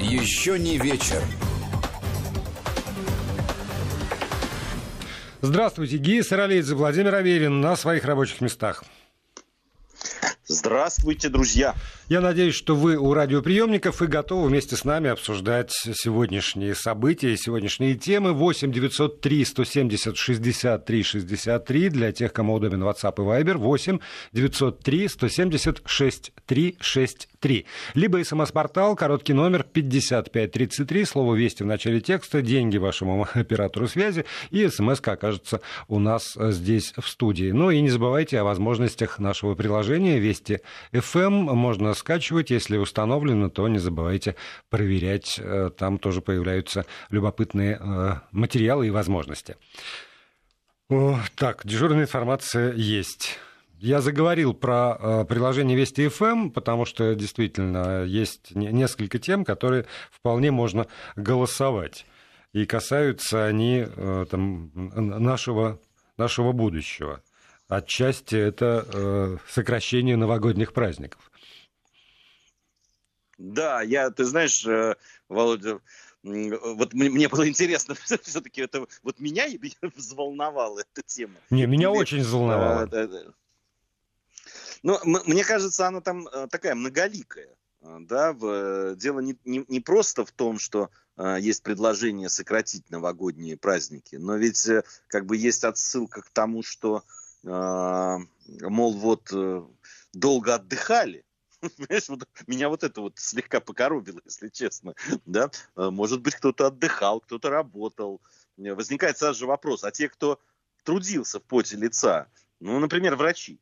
Еще не вечер. Здравствуйте, Гия Саралидзе, Владимир Аверин на своих рабочих местах. Здравствуйте, друзья. Я надеюсь, что вы у радиоприемников и готовы вместе с нами обсуждать сегодняшние события, сегодняшние темы. 8 903 170 63 63 для тех, кому удобен WhatsApp и Viber. 8 903 170 63 63. Либо смс-портал, короткий номер 5533, слово «Вести» в начале текста, деньги вашему оператору связи, и смс окажется у нас здесь в студии. Ну и не забывайте о возможностях нашего приложения «Вести FM». Можно скачивать. Если установлено, то не забывайте проверять. Э, там тоже появляются любопытные э, материалы и возможности. Так, дежурная информация есть. Я заговорил про э, приложение Вести ФМ, потому что действительно есть несколько тем, которые вполне можно голосовать. И касаются они там, нашего, нашего будущего. Отчасти это сокращение новогодних праздников. Да, я, ты знаешь, э, Володя, вот мне было интересно, все-таки это вот меня взволновала эта тема. Не, меня очень взволновала. Ну, мне кажется, она там э, такая многоликая. Э, да, дело не, не, не просто в том, что есть предложение сократить новогодние праздники, но ведь как бы есть отсылка к тому, что, мол, вот долго отдыхали, Понимаешь, меня вот это вот слегка покоробило, если честно. Да? Э, может быть, кто-то отдыхал, кто-то работал. Э, возникает сразу же вопрос, а те, кто трудился в поте лица, ну, например, врачи,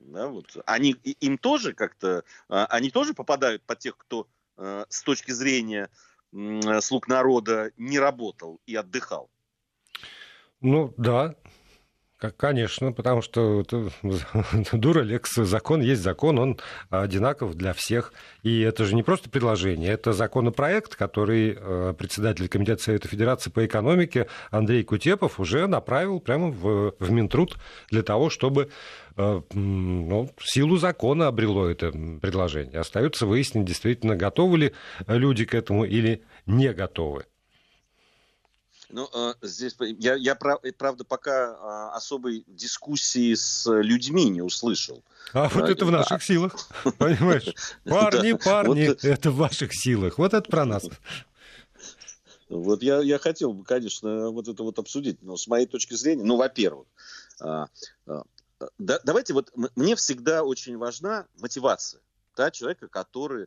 да, вот, они, им тоже как-то, а, они тоже попадают под тех, кто э, с точки зрения слуг народа не работал и отдыхал? Ну, да, Конечно, потому что дура лекс, закон есть закон, он одинаков для всех. И это же не просто предложение, это законопроект, который э, председатель Комитета Совета Федерации по экономике Андрей Кутепов уже направил прямо в, в Минтруд для того, чтобы э, ну, силу закона обрело это предложение. Остается выяснить, действительно, готовы ли люди к этому или не готовы. Ну, э, здесь я, я правда, пока а, особой дискуссии с людьми не услышал. А вот это в наших силах, понимаешь? Парни, парни, это в ваших силах. Вот это про нас. Вот я, я хотел бы, конечно, вот это вот обсудить, но с моей точки зрения, ну, во-первых, а, а, да, давайте вот, мне всегда очень важна мотивация да, человека, который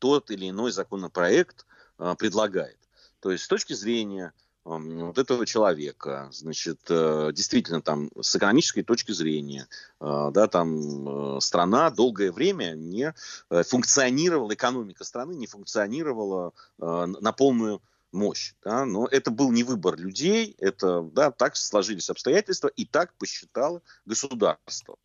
тот или иной законопроект предлагает. То есть с точки зрения вот этого человека, значит, э, действительно там с экономической точки зрения, э, да, там э, страна долгое время не функционировала, экономика страны не функционировала на полную мощь. Да? Но это был не выбор людей, это да, так сложились обстоятельства, и так посчитало государство?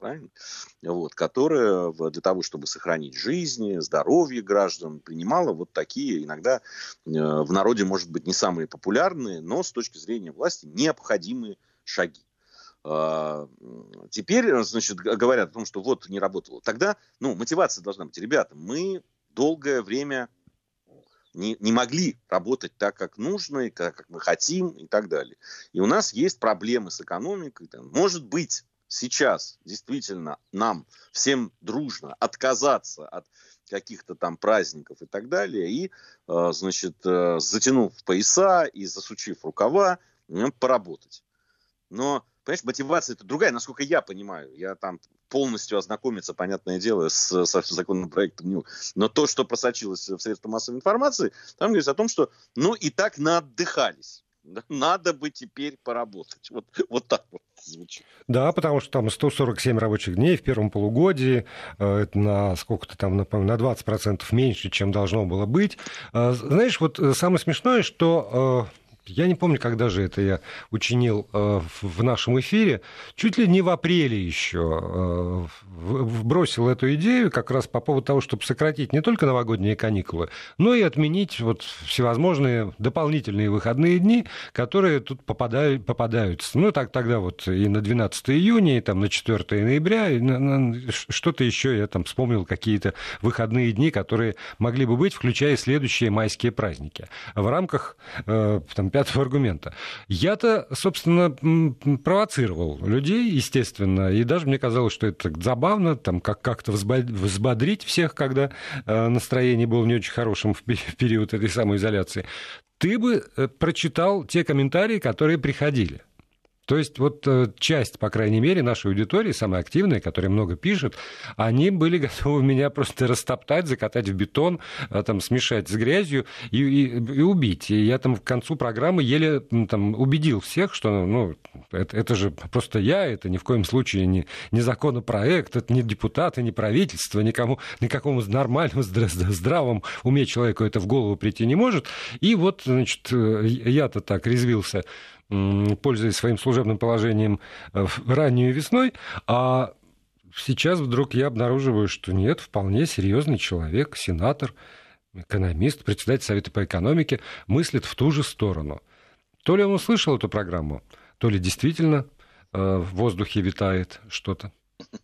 Вот, которое для того, чтобы сохранить жизни, здоровье граждан, принимало вот такие, иногда э, в народе, может быть, не самые популярные, но с точки зрения власти необходимые шаги. А, теперь, значит, говорят о том, что вот не работало. Тогда, ну, мотивация должна быть. Ребята, мы долгое время не, не могли работать так, как нужно, и как, как мы хотим и так далее. И у нас есть проблемы с экономикой. Может быть, сейчас действительно нам всем дружно отказаться от каких-то там праздников и так далее, и, э, значит, э, затянув пояса и засучив рукава, поработать. Но Понимаешь, мотивация это другая, насколько я понимаю. Я там полностью ознакомиться, понятное дело, с, с законопроектом не Но то, что просочилось в средства массовой информации, там говорится о том, что ну и так наотдыхались. Надо бы теперь поработать. Вот, вот так вот звучит. Да, потому что там 147 рабочих дней в первом полугодии, э, это на сколько-то там, напомню, на 20% меньше, чем должно было быть. Э, знаешь, вот самое смешное, что э, я не помню, когда же это я учинил э, в нашем эфире, чуть ли не в апреле еще э, бросил эту идею как раз по поводу того, чтобы сократить не только новогодние каникулы, но и отменить вот всевозможные дополнительные выходные дни, которые тут попадают, попадаются. Ну, так тогда вот и на 12 июня, и там на 4 ноября, и на, на, что-то еще я там вспомнил, какие-то выходные дни, которые могли бы быть, включая следующие майские праздники. В рамках э, там, пятого аргумента. Я-то, собственно, провоцировал людей, естественно, и даже мне казалось, что это забавно, там, как- как-то взбодрить всех, когда э, настроение было не очень хорошим в период этой самоизоляции. Ты бы э, прочитал те комментарии, которые приходили. То есть вот э, часть, по крайней мере, нашей аудитории, самая активная, которая много пишет, они были готовы меня просто растоптать, закатать в бетон, э, там, смешать с грязью и, и, и убить. И я там к концу программы еле там, убедил всех, что ну, это, это же просто я, это ни в коем случае не, не законопроект, это не депутаты, не правительство, никому, никакому нормальному, здравому уме человеку это в голову прийти не может. И вот, значит, э, я-то так резвился пользуясь своим служебным положением э, раннюю весной, а сейчас вдруг я обнаруживаю, что нет, вполне серьезный человек, сенатор, экономист, председатель Совета по экономике, мыслит в ту же сторону. То ли он услышал эту программу, то ли действительно э, в воздухе витает что-то.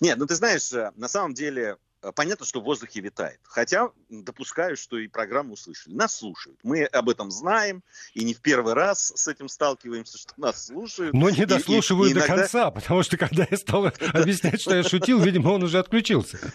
Нет, ну ты знаешь, э, на самом деле понятно, что в воздухе витает. Хотя допускаю, что и программу услышали. Нас слушают. Мы об этом знаем, и не в первый раз с этим сталкиваемся, что нас слушают. Но не дослушивают и, и, и иногда... до конца, потому что когда я стал объяснять, что я шутил, видимо, он уже отключился.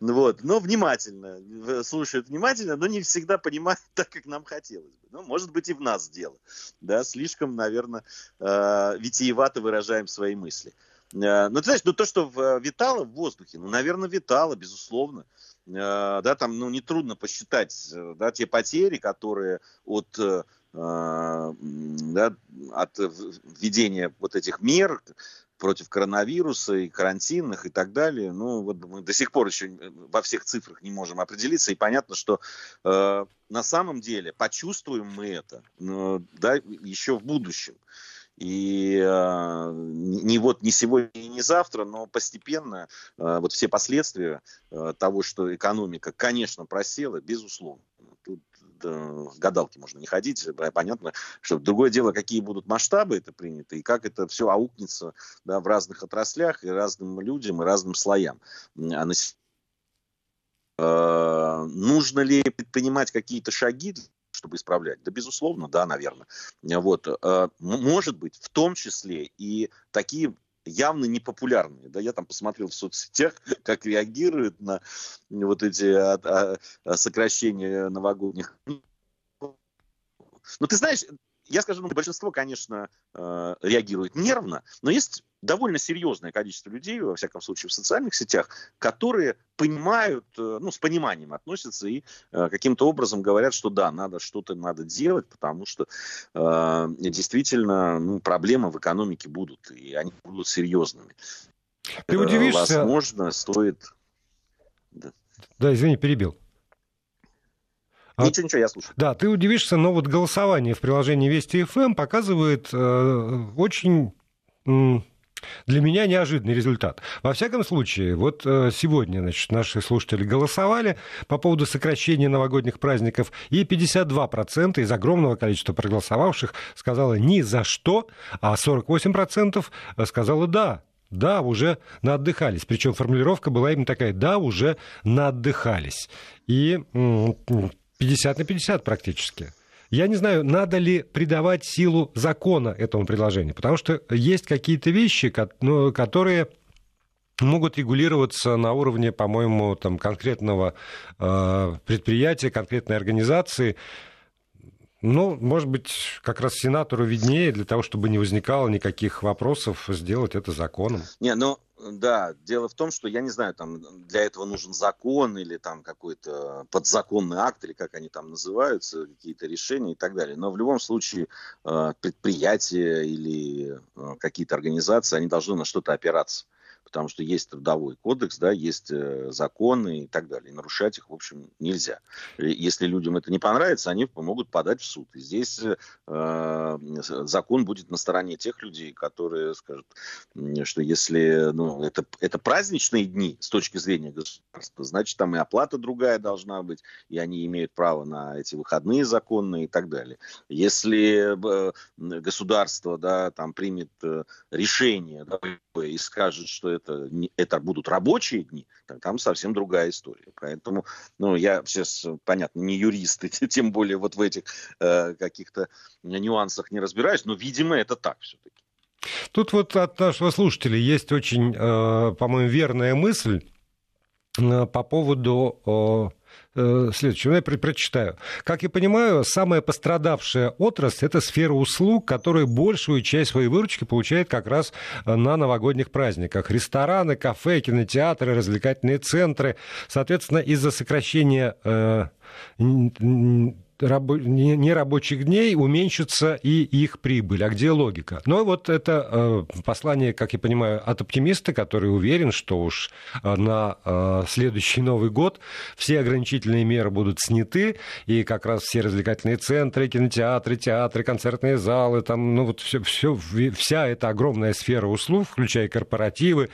Вот, но внимательно, слушают внимательно, но не всегда понимают так, как нам хотелось бы. Ну, может быть, и в нас дело. Да, слишком, наверное, э, витиевато выражаем свои мысли. Э, ну, ты знаешь, ну то, что э, витало в воздухе, ну, наверное, витало, безусловно. Э, да, там, ну, нетрудно посчитать, да, те потери, которые от, да, от введения вот этих мер против коронавируса и карантинных и так далее. Ну, вот мы до сих пор еще во всех цифрах не можем определиться. И понятно, что э, на самом деле почувствуем мы это э, да, еще в будущем. И э, не вот не сегодня, не завтра, но постепенно э, вот все последствия э, того, что экономика, конечно, просела, безусловно. Тут э, гадалки можно не ходить, понятно, что другое дело, какие будут масштабы это приняты, и как это все аукнется да, в разных отраслях, и разным людям, и разным слоям. А на нужно ли предпринимать какие-то шаги чтобы исправлять? Да, безусловно, да, наверное. Вот. Э, может быть, в том числе и такие явно непопулярные. Да, я там посмотрел в соцсетях, как реагируют на вот эти а, а, сокращения новогодних. Ну, ты знаешь, я скажу, ну, большинство, конечно, э, реагирует нервно, но есть довольно серьезное количество людей, во всяком случае, в социальных сетях, которые понимают, э, ну, с пониманием относятся и э, каким-то образом говорят, что да, надо что-то надо делать, потому что э, действительно ну, проблемы в экономике будут, и они будут серьезными. Ты удивишься... Возможно, стоит... Да, да извини, перебил. А ничего, ничего, я слушаю. Да, ты удивишься, но вот голосование в приложении Вести ФМ показывает э, очень для меня неожиданный результат. Во всяком случае, вот э, сегодня значит, наши слушатели голосовали по поводу сокращения новогодних праздников, и 52% из огромного количества проголосовавших сказало ни за что, а 48% сказало да, да, уже наотдыхались. Причем формулировка была именно такая, да, уже наотдыхались. И 50 на 50 практически. Я не знаю, надо ли придавать силу закона этому предложению, потому что есть какие-то вещи, ну, которые могут регулироваться на уровне, по-моему, там, конкретного э, предприятия, конкретной организации. Ну, может быть, как раз сенатору виднее, для того, чтобы не возникало никаких вопросов, сделать это законом. Не, ну, да, дело в том, что я не знаю, там для этого нужен закон или там какой-то подзаконный акт, или как они там называются, какие-то решения и так далее. Но в любом случае э, предприятия или э, какие-то организации, они должны на что-то опираться потому что есть трудовой кодекс, да, есть э, законы и так далее. И нарушать их, в общем, нельзя. Если людям это не понравится, они могут подать в суд. И здесь э, закон будет на стороне тех людей, которые скажут, что если ну, это, это праздничные дни с точки зрения государства, значит, там и оплата другая должна быть, и они имеют право на эти выходные законные и так далее. Если э, государство да, там примет э, решение да, и скажет, что это, это будут рабочие дни, там совсем другая история. Поэтому, ну, я сейчас, понятно, не юрист, тем более вот в этих э, каких-то нюансах не разбираюсь, но, видимо, это так все-таки. Тут вот от нашего слушателя есть очень, э, по-моему, верная мысль э, по поводу э, следующего. Я прочитаю. Как я понимаю, самая пострадавшая отрасль – это сфера услуг, которая большую часть своей выручки получает как раз на новогодних праздниках. Рестораны, кафе, кинотеатры, развлекательные центры. Соответственно, из-за сокращения нерабочих дней уменьшится и их прибыль. А где логика? Но вот это э, послание, как я понимаю, от оптимиста, который уверен, что уж э, на э, следующий Новый год все ограничительные меры будут сняты, и как раз все развлекательные центры, кинотеатры, театры, концертные залы, там, ну вот все, все, вся эта огромная сфера услуг, включая корпоративы,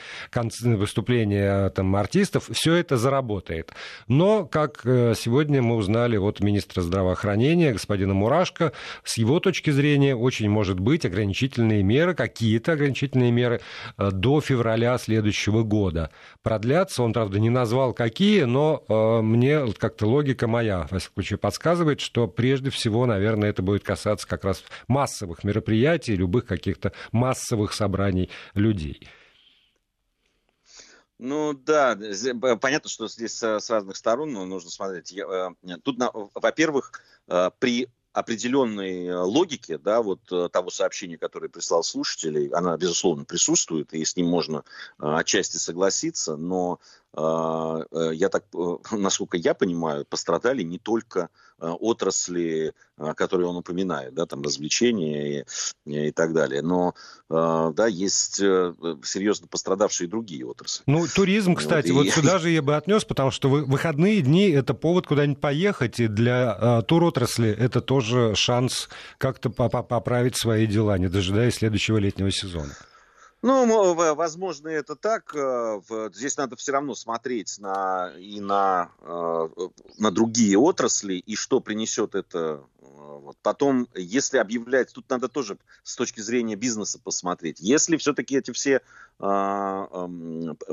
выступления там, артистов, все это заработает. Но, как сегодня мы узнали от министра здравоохранения, здравоохранения господина Мурашко, с его точки зрения очень может быть ограничительные меры, какие-то ограничительные меры э, до февраля следующего года. Продлятся, он, правда, не назвал какие, но э, мне как-то логика моя, во всяком случае, подсказывает, что прежде всего, наверное, это будет касаться как раз массовых мероприятий, любых каких-то массовых собраний людей. Ну да, понятно, что здесь с разных сторон нужно смотреть. Э, тут, во-первых, э, при определенной э, логике, да, вот того сообщения, которое прислал слушателей, она, безусловно, присутствует, и с ним можно отчасти согласиться, но я так, насколько я понимаю, пострадали не только отрасли которые он упоминает, да, там развлечения и, и так далее. Но, э, да, есть э, серьезно пострадавшие другие отрасли. Ну, туризм, кстати, вот, вот и... сюда же я бы отнес, потому что выходные дни – это повод куда-нибудь поехать, и для э, туротрасли это тоже шанс как-то поправить свои дела, не дожидаясь следующего летнего сезона. Ну, возможно, это так. Здесь надо все равно смотреть на, и на, на другие отрасли, и что принесет это вот. Потом, если объявлять, тут надо тоже с точки зрения бизнеса посмотреть. Если все-таки эти все а,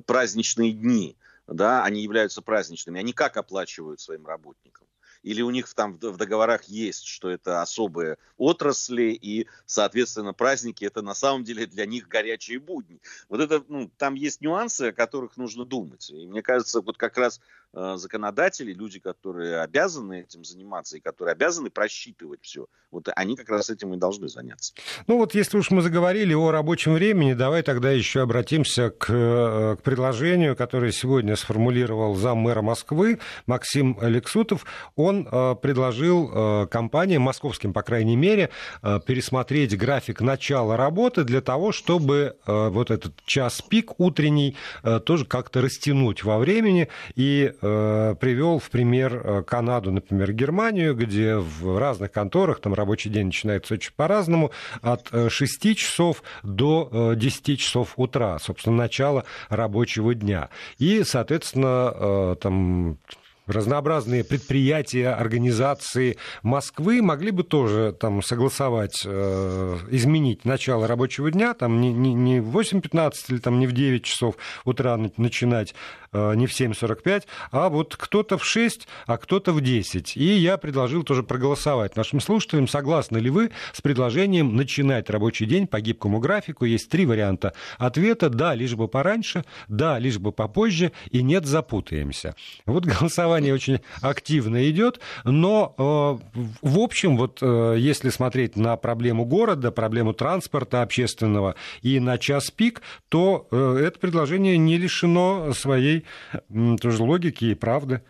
праздничные дни, да, они являются праздничными, они как оплачивают своим работникам? Или у них там в договорах есть, что это особые отрасли, и, соответственно, праздники это на самом деле для них горячие будни. Вот это, ну, там есть нюансы, о которых нужно думать. И мне кажется, вот как раз Э, законодатели, люди, которые обязаны этим заниматься и которые обязаны просчитывать все, вот они как раз этим и должны заняться. Ну вот если уж мы заговорили о рабочем времени, давай тогда еще обратимся к, э, к предложению, которое сегодня сформулировал зам мэра Москвы Максим Алексутов. Он э, предложил компаниям, московским, по крайней мере, пересмотреть график начала работы для того, чтобы вот этот час пик утренний тоже как-то растянуть во времени и Э, привел в пример э, Канаду, например, Германию, где в разных конторах там рабочий день начинается очень по-разному, от 6 э, часов до 10 часов утра, собственно, начало рабочего дня. И, соответственно, там разнообразные предприятия, организации Москвы могли бы тоже там согласовать, э, изменить начало рабочего дня, там не, не, не в 8.15 или там не в 9 часов утра начинать, не в 7.45, а вот кто-то в 6, а кто-то в 10. И я предложил тоже проголосовать нашим слушателям, согласны ли вы с предложением начинать рабочий день по гибкому графику. Есть три варианта ответа. Да, лишь бы пораньше, да, лишь бы попозже, и нет, запутаемся. Вот голосование голосование очень активно идет, но э, в общем, вот э, если смотреть на проблему города, проблему транспорта общественного и на час пик, то э, это предложение не лишено своей тоже логики и правды.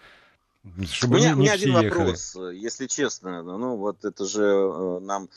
Чтобы у меня, не, не у меня один ехали. вопрос, если честно. Ну, вот это же нам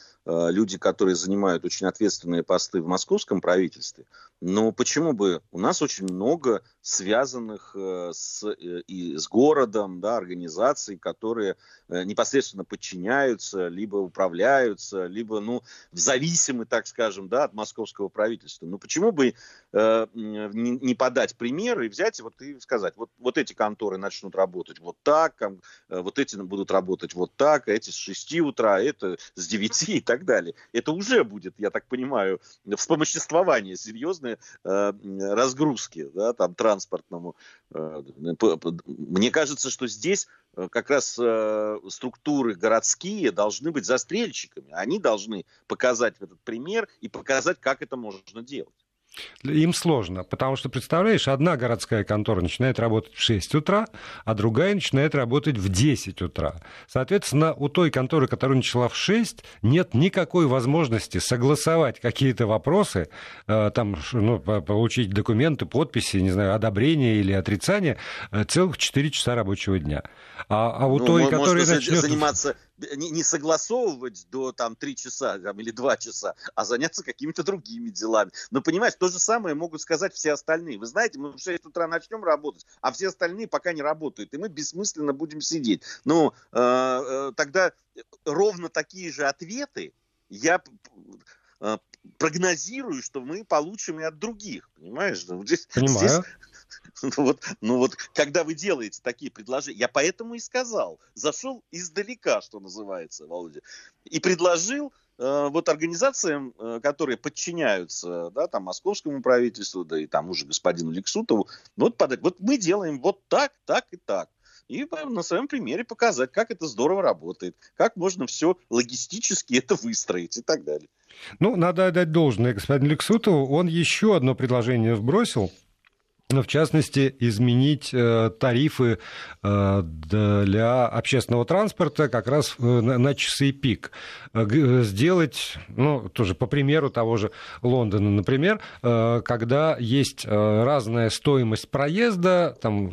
люди, которые занимают очень ответственные посты в московском правительстве, но почему бы? У нас очень много связанных э, с, э, и с городом, да, организаций, которые э, непосредственно подчиняются, либо управляются, либо, ну, зависимы, так скажем, да, от московского правительства. Ну, почему бы э, не, подать пример и взять вот и сказать, вот, вот эти конторы начнут работать вот так, вот эти будут работать вот так, а эти с 6 утра, это с 9 и так далее. Это уже будет, я так понимаю, вспомоществование серьезное э, разгрузки, да, там, транспортному. Э, мне кажется, что здесь э, как раз э, структуры городские должны быть застрельщиками. Они должны показать этот пример и показать, как это можно делать. Им сложно, потому что, представляешь, одна городская контора начинает работать в 6 утра, а другая начинает работать в 10 утра. Соответственно, у той конторы, которая начала в 6, нет никакой возможности согласовать какие-то вопросы, э, там, ну, получить документы, подписи, не знаю, одобрения или отрицания э, целых 4 часа рабочего дня. А, а у ну, той, которая начнет... заниматься не, не согласовывать до там три часа там, или два часа, а заняться какими-то другими делами. Но понимаешь, то же самое могут сказать все остальные. Вы знаете, мы в 6 утра начнем работать, а все остальные пока не работают, и мы бессмысленно будем сидеть. Ну, э, э, тогда ровно такие же ответы я э, прогнозирую, что мы получим и от других, понимаешь? Здесь, Понимаю. Здесь Ну вот, ну вот, когда вы делаете такие предложения, я поэтому и сказал, зашел издалека, что называется, Володя, и предложил э, вот организациям, э, которые подчиняются, да, там, московскому правительству, да и тому же господину Лексутову, вот подать, вот мы делаем вот так, так и так. И на своем примере показать, как это здорово работает, как можно все логистически это выстроить и так далее. Ну, надо отдать должное господину Лексутову. Он еще одно предложение вбросил – в частности, изменить э, тарифы э, для общественного транспорта как раз э, на часы пик. Сделать, ну, тоже по примеру того же Лондона, например, когда есть разная стоимость проезда, там,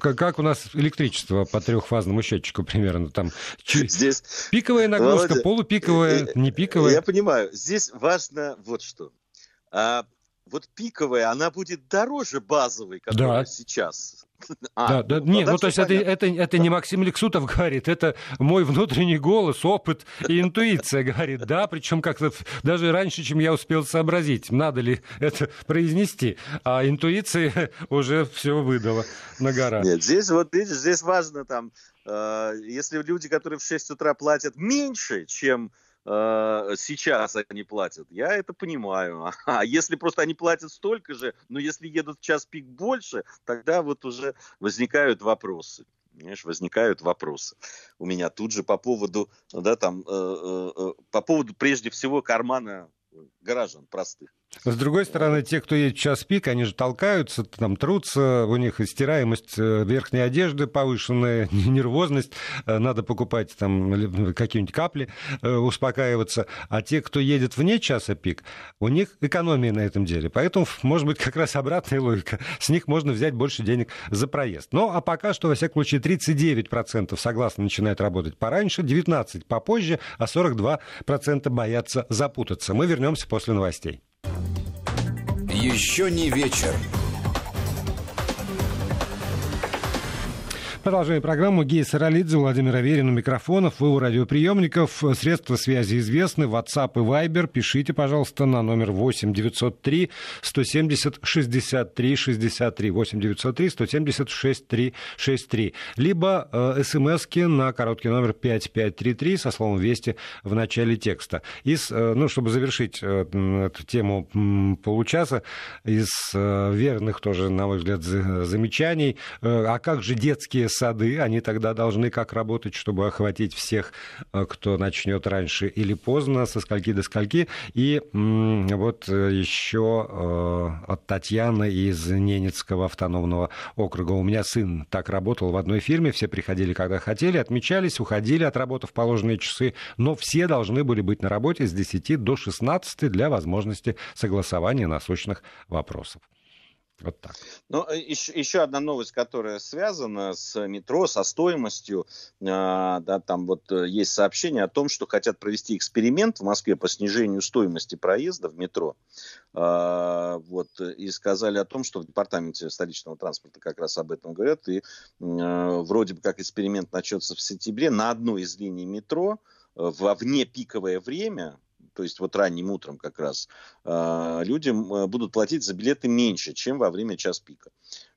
как у нас электричество по трехфазному счетчику примерно там здесь пиковая нагрузка, Володя, полупиковая, не пиковая. Я понимаю. Здесь важно вот что. А, вот пиковая, она будет дороже базовой, которая да. сейчас. А, да, да, ну, нет, ну то есть это, это, это не Максим Лексутов говорит, это мой внутренний голос, опыт и интуиция говорит, да, причем как-то даже раньше, чем я успел сообразить, надо ли это произнести, а интуиция уже все выдала на гора. Нет, здесь вот видишь, здесь важно там, э, если люди, которые в 6 утра платят меньше, чем Э, сейчас они платят, я это понимаю. А если просто они платят столько же, но если едут в час пик больше, тогда вот уже возникают вопросы. Понимаешь, возникают вопросы у меня тут же по поводу, да, там, э, э, э по поводу прежде всего кармана граждан простых. С другой стороны, те, кто едет в час пик, они же толкаются, там трутся, у них стираемость э, верхней одежды повышенная, нервозность, э, надо покупать там какие-нибудь капли, э, успокаиваться. А те, кто едет вне часа пик, у них экономия на этом деле. Поэтому, может быть, как раз обратная логика. С них можно взять больше денег за проезд. Ну, а пока что, во всяком случае, 39% согласно начинают работать пораньше, 19% попозже, а 42% боятся запутаться. Мы вернемся после новостей. Еще не вечер. Продолжаем программу. Гея Саралидзе, Владимир Аверин у микрофонов. Вы у радиоприемников. Средства связи известны. WhatsApp и Viber. Пишите, пожалуйста, на номер 8 903 170 63 63. 8 903 170 63 63. Либо э, смски на короткий номер 5533 со словом «Вести» в начале текста. Из, э, ну, чтобы завершить э, эту тему получаса, из э, верных тоже, на мой взгляд, замечаний. Э, а как же детские сады, они тогда должны как работать, чтобы охватить всех, э, кто начнет раньше или поздно, со скольки до скольки. И вот э, еще э, от Татьяны из Ненецкого автономного округа. У меня сын так работал в одной фирме, все приходили, когда хотели, отмечались, уходили, отработав положенные часы, но все должны были быть на работе с 10 до 16 для возможности согласования насущных вопросов. Вот так. Ну, еще, еще одна новость, которая связана с метро, со стоимостью. А, да, там вот э, есть сообщение о том, что хотят провести эксперимент в Москве по снижению стоимости проезда в метро. А, вот, и сказали о том, что в департаменте столичного транспорта как раз об этом говорят. И вроде бы как эксперимент начнется в сентябре на одной из линий метро э, во вне пиковое время, то есть вот ранним утром как раз, а, людям э, будут платить за билеты меньше, чем во время час пика.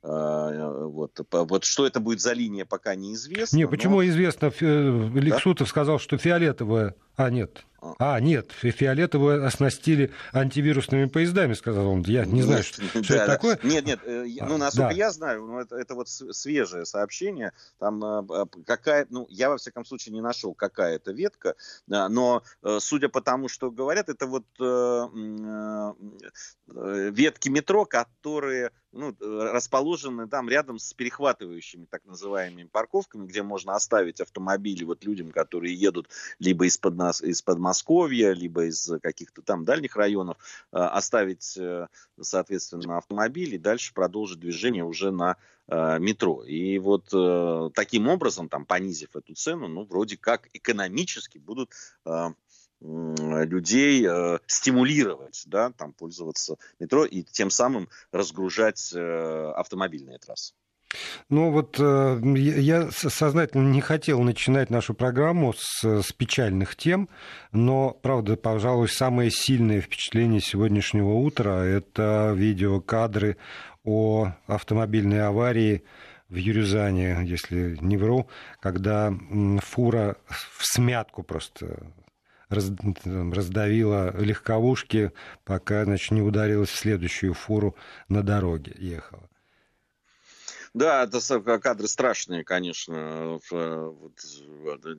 А, вот. вот что это будет за линия, пока неизвестно. Не, почему но... известно? Лексутов да? сказал, что фиолетовая... А, нет. А, нет, фиолетовую оснастили антивирусными поездами, сказал он. Я не знаю, что, что да, это да. такое. Нет, нет, э, ну, насколько да. я знаю, ну, это, это вот свежее сообщение. Там э, какая, ну, я во всяком случае не нашел, какая это ветка, но э, судя по тому, что говорят, это вот ветки метро, которые ну, расположены там рядом с перехватывающими так называемыми парковками, где можно оставить автомобили вот людям, которые едут либо из-под нас, из-под Подмосковья, либо из каких-то там дальних районов, э, оставить, э, соответственно, автомобиль и дальше продолжить движение уже на э, метро. И вот таким образом, там, понизив эту цену, ну, вроде как экономически будут людей э, стимулировать, да, там пользоваться метро и тем самым разгружать э, автомобильные трассы. Ну вот э, я сознательно не хотел начинать нашу программу с, с печальных тем, но, правда, пожалуй, самое сильное впечатление сегодняшнего утра – это видеокадры о автомобильной аварии в Юрюзане, если не вру, когда фура в смятку просто раздавила легковушки, пока значит, не ударилась в следующую фуру на дороге ехала. Да, это кадры страшные, конечно.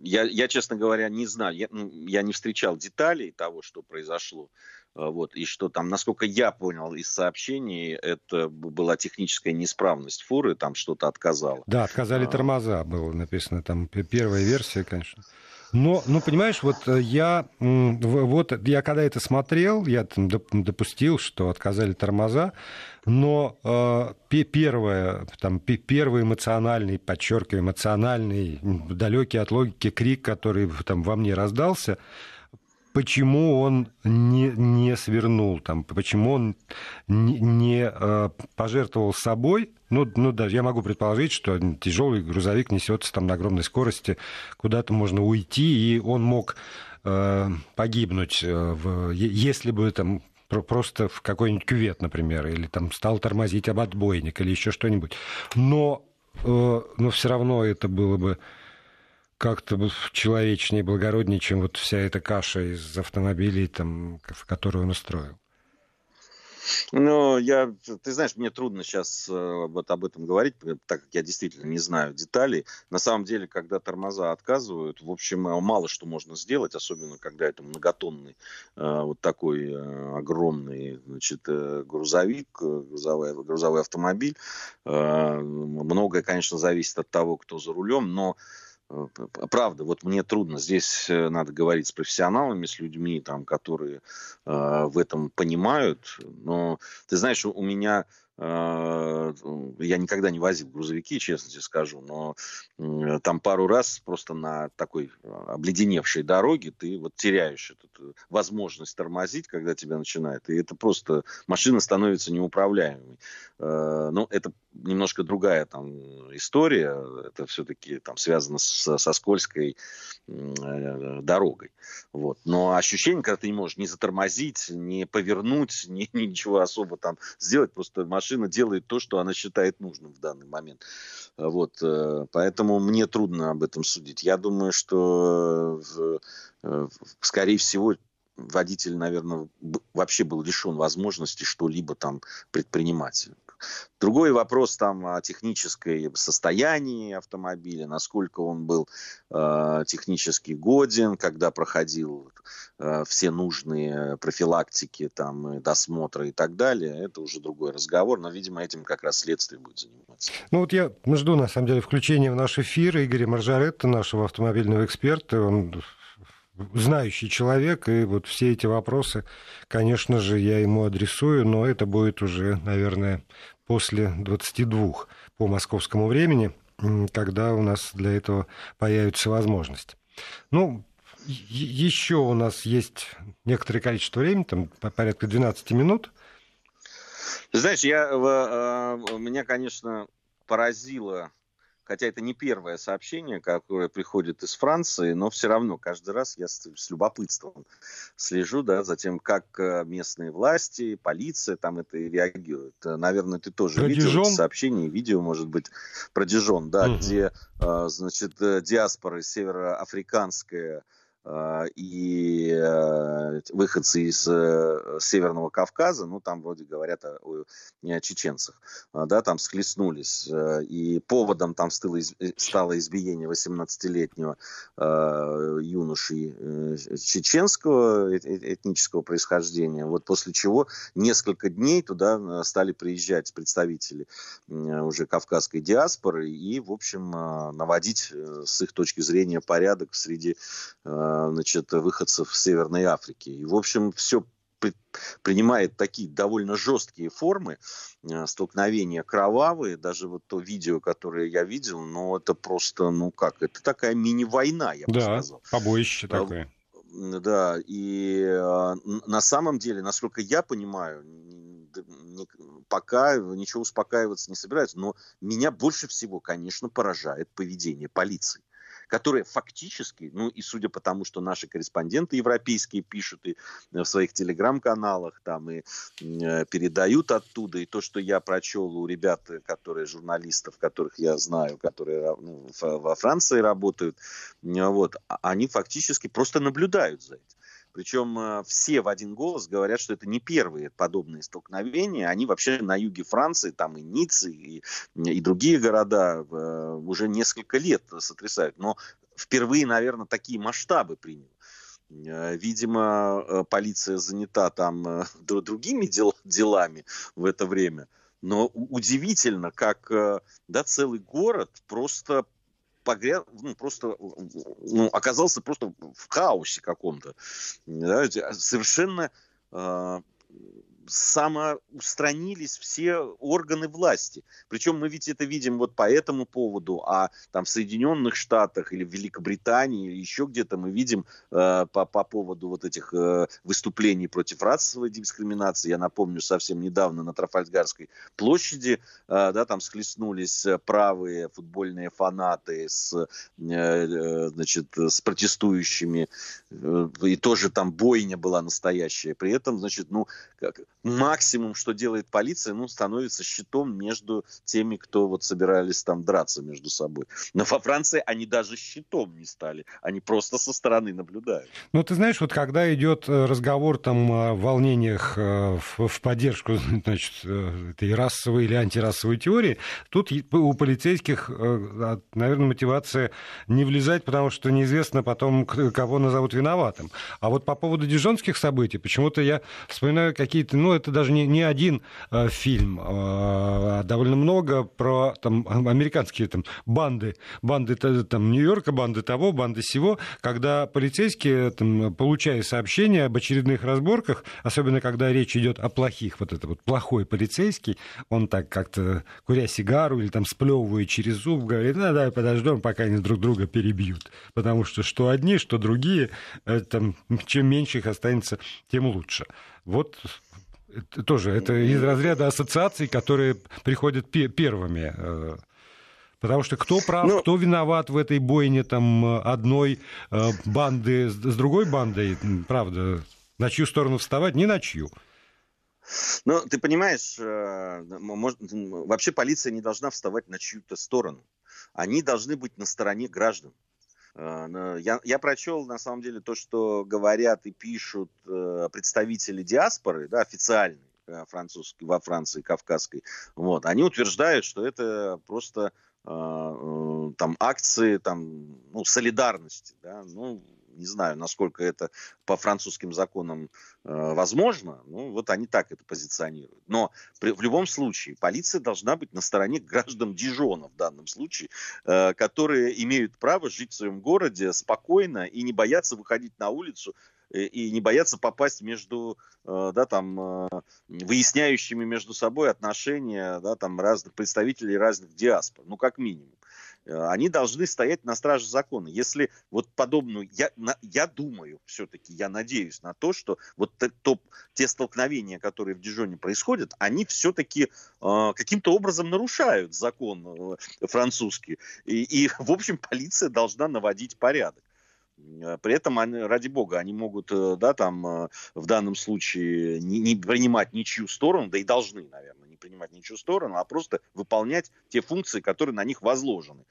Я, я честно говоря, не знаю. Я, ну, я не встречал деталей того, что произошло. А, вот, и что там, насколько я понял из сообщений, это была техническая неисправность фуры, там что-то отказало. Да, отказали а. тормоза, было написано. Там первая версия, конечно. Но, ну, понимаешь, вот э, я, вот я когда это смотрел, я там допустил, что отказали тормоза, но э, первое, там, первый эмоциональный, подчеркиваю, эмоциональный, далекий от логики крик, который там во мне раздался, почему он не, не свернул, там, почему он не, не э, пожертвовал собой. Ну, ну, даже я могу предположить, что тяжелый грузовик несется там на огромной скорости, куда-то можно уйти, и он мог э, погибнуть, э, в, если бы там просто в какой-нибудь кювет, например, или там стал тормозить об отбойник, или еще что-нибудь. Но, э, но все равно это было бы как-то человечнее, благороднее, чем вот вся эта каша из автомобилей, там, в которую он устроил. Ну, я, ты знаешь, мне трудно сейчас э, вот об этом говорить, так как я действительно не знаю деталей. На самом деле, когда тормоза отказывают, в общем, э, мало что можно сделать, особенно когда это многотонный э, вот такой огромный значит, грузовик, грузовой, грузовой автомобиль. Многое, конечно, зависит от того, кто за рулем, но правда, вот мне трудно. Здесь э, надо говорить с профессионалами, с людьми, там, которые э, в этом понимают. Но ты знаешь, у меня а, я никогда не возил грузовики, честно тебе скажу, но там пару раз просто на такой а, обледеневшей дороге ты вот теряешь эту э, возможность тормозить, когда тебя начинает, и это просто машина становится неуправляемой. А, ну, это немножко другая там история, это все-таки там связано с, со скользкой э, дорогой. Вот. Но ощущение, когда ты не можешь ни затормозить, ни повернуть, ни, ничего особо там сделать, просто машина делает то, что она считает нужным в данный момент. Вот, э, поэтому мне трудно об этом судить. Я думаю, что, э, скорее всего, водитель, наверное, вообще был лишен возможности что-либо там предпринимать. Другой вопрос там о технической состоянии автомобиля, насколько он был э, технически годен, когда проходил э, все нужные профилактики, там, досмотры и так далее. Это уже другой разговор, но, видимо, этим как раз следствие будет заниматься. Ну вот я жду, на самом деле, включения в наш эфир Игоря Маржаретта, нашего автомобильного эксперта. Он знающий человек, и вот все эти вопросы, конечно же, я ему адресую, но это будет уже, наверное, после 22 по московскому времени, когда у нас для этого появится возможность. Ну, еще у нас есть некоторое количество времени, там порядка 12 минут. Знаешь, я, э, меня, конечно, поразило хотя это не первое сообщение, которое приходит из Франции, но все равно каждый раз я с, с любопытством слежу да, за тем, как э, местные власти, полиция там это реагируют. Э, наверное, ты тоже про видел сообщение, видео, может быть, про Дижон, да, угу. где, э, значит, диаспора североафриканская и э, выходцы из э, Северного Кавказа, ну, там вроде говорят о, о чеченцах, а, да, там схлестнулись. Э, и поводом там стало, стало избиение 18-летнего юноши чеченского этнического происхождения, вот после чего несколько дней туда стали приезжать представители уже кавказской диаспоры и, в общем, наводить с их точки зрения порядок среди значит, выходцев Северной Африки. И, в общем, все принимает такие довольно жесткие формы, э, столкновения кровавые, даже вот то видео, которое я видел, ну, это просто, ну как, это такая мини-война, я бы да, сказал. побоище такое. Да, и на самом деле, насколько я понимаю, пока ничего успокаиваться не собираются, но меня больше всего, конечно, поражает поведение полиции которая фактически, ну и судя по тому, что наши корреспонденты европейские пишут и э, в своих телеграм-каналах там и э, передают оттуда, и то, что я прочел у ребят, которые журналистов, которых я знаю, которые ну, во Франции работают, вот, а, они фактически просто наблюдают за этим. Причем э, все в один голос говорят, что это не первые подобные столкновения. Они вообще на юге Франции, там и Ниццы, и, и другие города э, уже несколько лет сотрясают. Но впервые, наверное, такие масштабы приняли. Э, видимо, полиция занята там другими дел, делами в это время. Но удивительно, как да, целый город просто погряз, ну, просто ну, оказался просто в хаосе каком-то. Да, совершенно э, самоустранились все органы власти. Причем мы ведь это видим вот по этому поводу, а там в Соединенных Штатах или в Великобритании или еще где-то мы видим э, по, по поводу вот этих э, выступлений против расовой дискриминации. Я напомню, совсем недавно на Трафальгарской площади, э, да, там схлестнулись правые футбольные фанаты с, э, э значит, с протестующими, э, и тоже там бойня была настоящая. При этом, значит, ну, как, максимум, что делает полиция, ну, становится щитом между теми, кто вот собирались там драться между собой. Но во Франции они даже щитом не стали, они просто со стороны наблюдают. Ну, ты знаешь, вот когда идет э, разговор там о волнениях э, в, в поддержку, значит, э, этой расовой или антирасовой теории, тут у полицейских, наверное, мотивация не влезать, потому что неизвестно потом, кого назовут виноватым. А вот по поводу дижонских событий, почему-то я вспоминаю какие-то, ну, это даже не, не один э, фильм, а довольно много про там, американские там, банды, банды там, Нью-Йорка, банды того, банды сего, когда полицейские, там, получая сообщения об очередных разборках, особенно когда речь идет о плохих, вот это вот плохой полицейский, он так как-то, куря сигару или там сплевывая через зуб, говорит, ну, давай подождем, пока они друг друга перебьют. Потому что что одни, что другие, э, там, чем меньше их останется, тем лучше. Вот это тоже это из разряда ассоциаций, которые приходят первыми. Э, потому что кто прав, ну, кто виноват в этой бойне там одной э, банды с другой бандой, правда, на чью сторону вставать, не на чью. Ну, ты понимаешь, э, может, вообще полиция не должна вставать на чью-то сторону. Они должны быть на стороне граждан. Э, я, я прочел, на самом деле, то, что говорят и пишут э, представители диаспоры, да, официальной, э, французской, во Франции, кавказской. Вот. Они утверждают, что это просто там акции там, ну, солидарности. Да? Ну, не знаю, насколько это по французским законам э, возможно. Ну, вот они так это позиционируют. Но при, в любом случае полиция должна быть на стороне граждан Дижона в данном случае, э, которые имеют право жить в своем городе спокойно и не бояться выходить на улицу и не боятся попасть между, да, там, выясняющими между собой отношения, да, там, разных представителей разных диаспор, ну, как минимум. Э, они должны стоять на страже закона. Если вот подобную, я, я думаю все-таки, я надеюсь на то, что вот то, те столкновения, которые в Дижоне происходят, они все-таки э, каким-то образом нарушают закон э, французский. И, и, в общем, полиция должна наводить порядок. Э, при этом, они, ради бога, они могут, э, да, там, в данном случае не, не принимать ничью сторону, да и должны, наверное принимать ничью сторону, а просто выполнять те функции, которые на них возложены.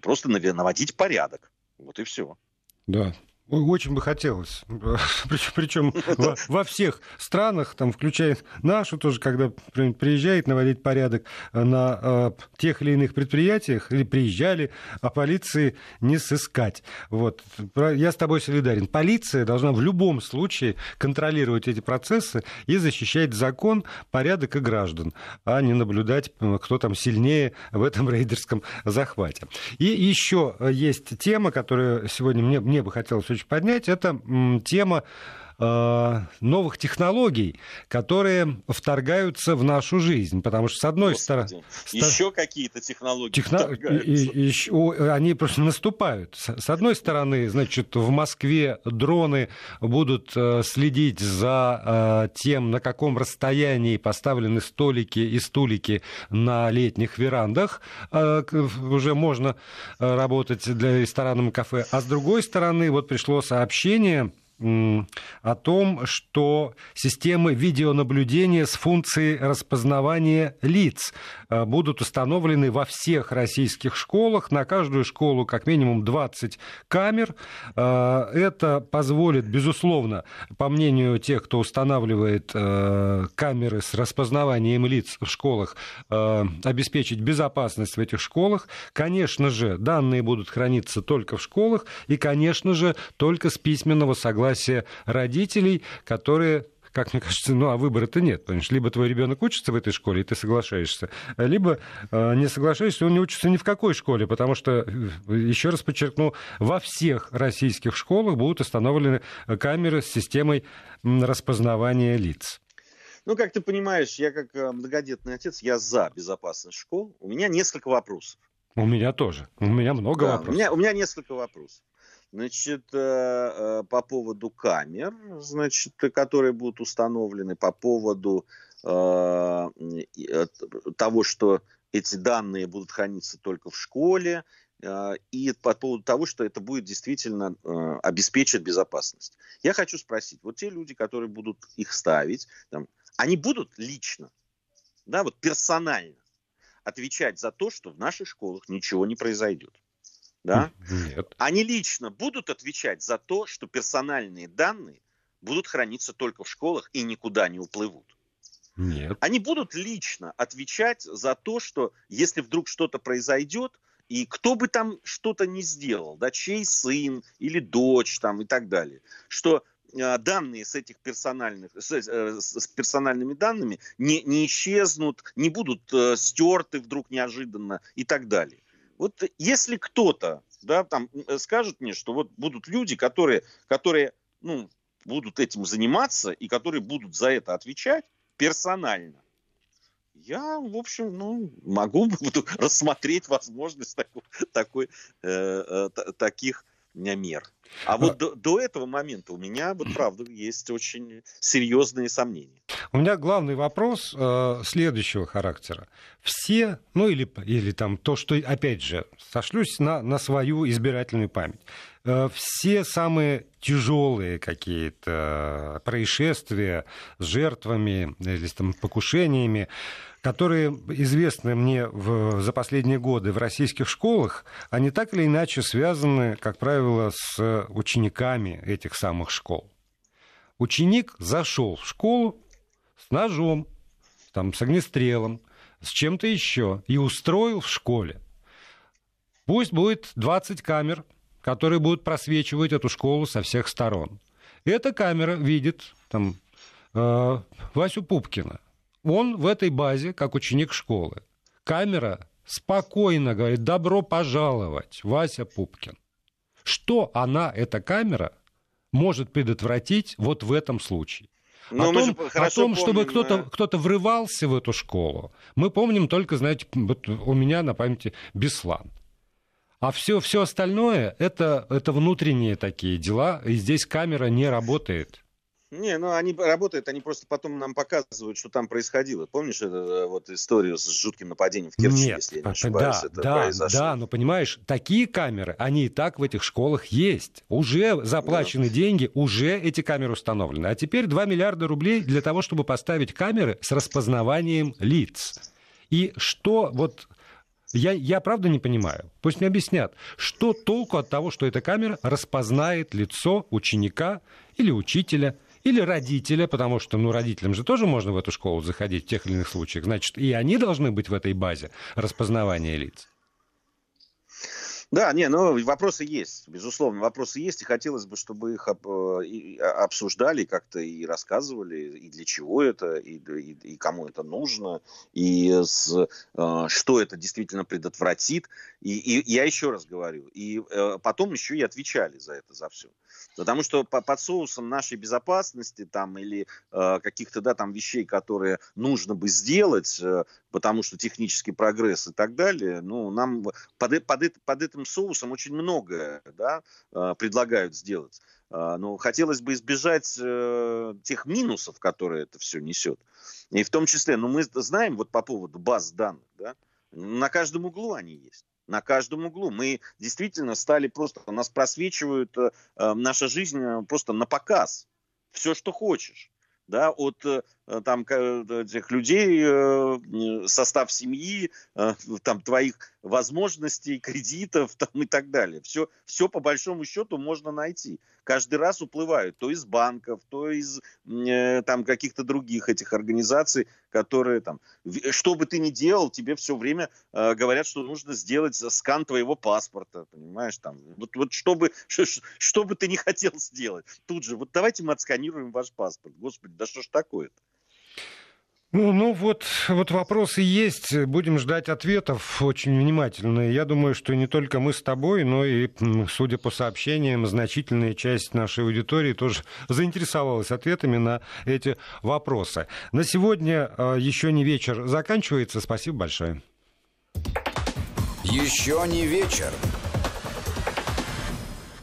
Просто наводить порядок. Вот и все. Да, очень бы хотелось. Причем во, во всех странах, там, включая нашу тоже, когда приезжает наводить порядок на э, тех или иных предприятиях, или приезжали, а полиции не сыскать. Вот. Я с тобой солидарен. Полиция должна в любом случае контролировать эти процессы и защищать закон, порядок и граждан, а не наблюдать, кто там сильнее в этом рейдерском захвате. И еще есть тема, которую сегодня мне, мне бы хотелось очень поднять, это тема новых технологий, которые вторгаются в нашу жизнь. Потому что, с одной стороны... Еще какие-то технологии Техно... и, Они просто наступают. С одной стороны, значит, в Москве дроны будут э, следить за э, тем, на каком расстоянии поставлены столики и стулики на летних верандах. Уже можно работать для ресторанов и кафе. А с другой стороны, вот пришло сообщение о том, что системы видеонаблюдения с функцией распознавания лиц э, будут установлены во всех российских школах. На каждую школу как минимум 20 камер. Э, это позволит, безусловно, по мнению тех, кто устанавливает э, камеры с распознаванием лиц в школах, обеспечить безопасность в этих школах. Конечно же, данные будут храниться только в школах и, конечно же, только с письменного согласия согласие родителей, которые как мне кажется, ну а выбора-то нет. Понимаешь? Либо твой ребенок учится в этой школе, и ты соглашаешься, либо э, не соглашаешься, он не учится ни в какой школе, потому что, э, еще раз подчеркну, во всех российских школах будут установлены камеры с системой распознавания лиц. Ну, как ты понимаешь, я как э, многодетный отец, я за безопасность школ. У меня несколько вопросов. У меня тоже. У меня много да, вопросов. У меня, у меня несколько вопросов. Значит, э, э, по поводу камер, значит, которые будут установлены, по поводу э, того, что эти данные будут храниться только в школе, и по поводу того, что это будет действительно обеспечить безопасность. Я хочу спросить, вот те люди, которые будут их ставить, там, они будут лично, да, вот персонально отвечать за то, что в наших школах ничего не произойдет? Да? Нет. Они лично будут отвечать за то, что персональные данные будут храниться только в школах и никуда не уплывут. Нет. Они будут лично отвечать за то, что если вдруг что-то произойдет, и кто бы там что-то не сделал, да, чей сын или дочь там и так далее, что э, данные с этих персональных, с, э, с персональными данными не, не исчезнут, не будут э, стерты вдруг неожиданно и так далее. Вот если кто-то да, там, э, скажет мне, что вот будут люди, которые, которые ну, будут этим заниматься и которые будут за это отвечать персонально, я, в общем, ну, могу буду рассмотреть возможность такой, такой, э, э, таких мер. А вот до, до этого момента у меня, вот правда, есть очень серьезные сомнения. У меня главный вопрос э, следующего характера. Все, ну или, или там то, что, опять же, сошлюсь на, на свою избирательную память. Э, все самые тяжелые какие-то происшествия с жертвами или там, покушениями, которые известны мне в, за последние годы в российских школах, они так или иначе связаны, как правило, с учениками этих самых школ. Ученик зашел в школу с ножом, там, с огнестрелом, с чем-то еще и устроил в школе. Пусть будет 20 камер, которые будут просвечивать эту школу со всех сторон. Эта камера видит там, э, Васю Пупкина, он в этой базе, как ученик школы. Камера спокойно говорит, добро пожаловать, Вася Пупкин. Что она, эта камера, может предотвратить вот в этом случае. Но о том, о том чтобы помним, кто-то, кто врывался в эту школу, мы помним только, знаете, вот у меня на памяти Беслан. А все, все остальное это, это внутренние такие дела, и здесь камера не работает. Не, ну они работают, они просто потом нам показывают, что там происходило. Помнишь эту вот историю с жутким нападением в Керчи, Нет, если я не ошибаюсь, да, это да, произошло? Да, но понимаешь, такие камеры, они и так в этих школах есть. Уже заплачены да. деньги, уже эти камеры установлены. А теперь 2 миллиарда рублей для того, чтобы поставить камеры с распознаванием лиц. И что вот я, я правда не понимаю. Пусть мне объяснят, что толку от того, что эта камера распознает лицо ученика или учителя – или родителя, потому что, ну, родителям же тоже можно в эту школу заходить в тех или иных случаях. Значит, и они должны быть в этой базе распознавания лиц. Да, не, ну вопросы есть, безусловно, вопросы есть, и хотелось бы, чтобы их а, обсуждали как-то и рассказывали, и для чего это, и, и, и кому это нужно, и с, а, что это действительно предотвратит. И, и я еще раз говорю, и э, потом еще и отвечали за это, за все. Потому что под соусом нашей безопасности там или э, каких-то да, там вещей, которые нужно бы сделать, э, потому что технический прогресс и так далее, ну, нам под, под, под этим соусом очень многое да, э, предлагают сделать. Э, но хотелось бы избежать э, тех минусов, которые это все несет. И в том числе, ну, мы знаем вот по поводу баз данных, да, на каждом углу они есть на каждом углу. Мы действительно стали просто, нас просвечивают э, наша жизнь просто на показ. Все, что хочешь да, от э, там этих людей, э, состав семьи, э, там твоих возможностей, кредитов там, и так далее. Все, все по большому счету можно найти. Каждый раз уплывают то из банков, то из там каких-то других этих организаций, которые там, что бы ты ни делал, тебе все время говорят, что нужно сделать скан твоего паспорта, понимаешь, там, вот, вот что, бы, что, что бы ты не хотел сделать, тут же, вот давайте мы отсканируем ваш паспорт, господи, да что ж такое-то? Ну, ну вот, вот вопросы есть. Будем ждать ответов очень внимательно. Я думаю, что не только мы с тобой, но и, судя по сообщениям, значительная часть нашей аудитории тоже заинтересовалась ответами на эти вопросы. На сегодня а, еще не вечер заканчивается. Спасибо большое. Еще не вечер.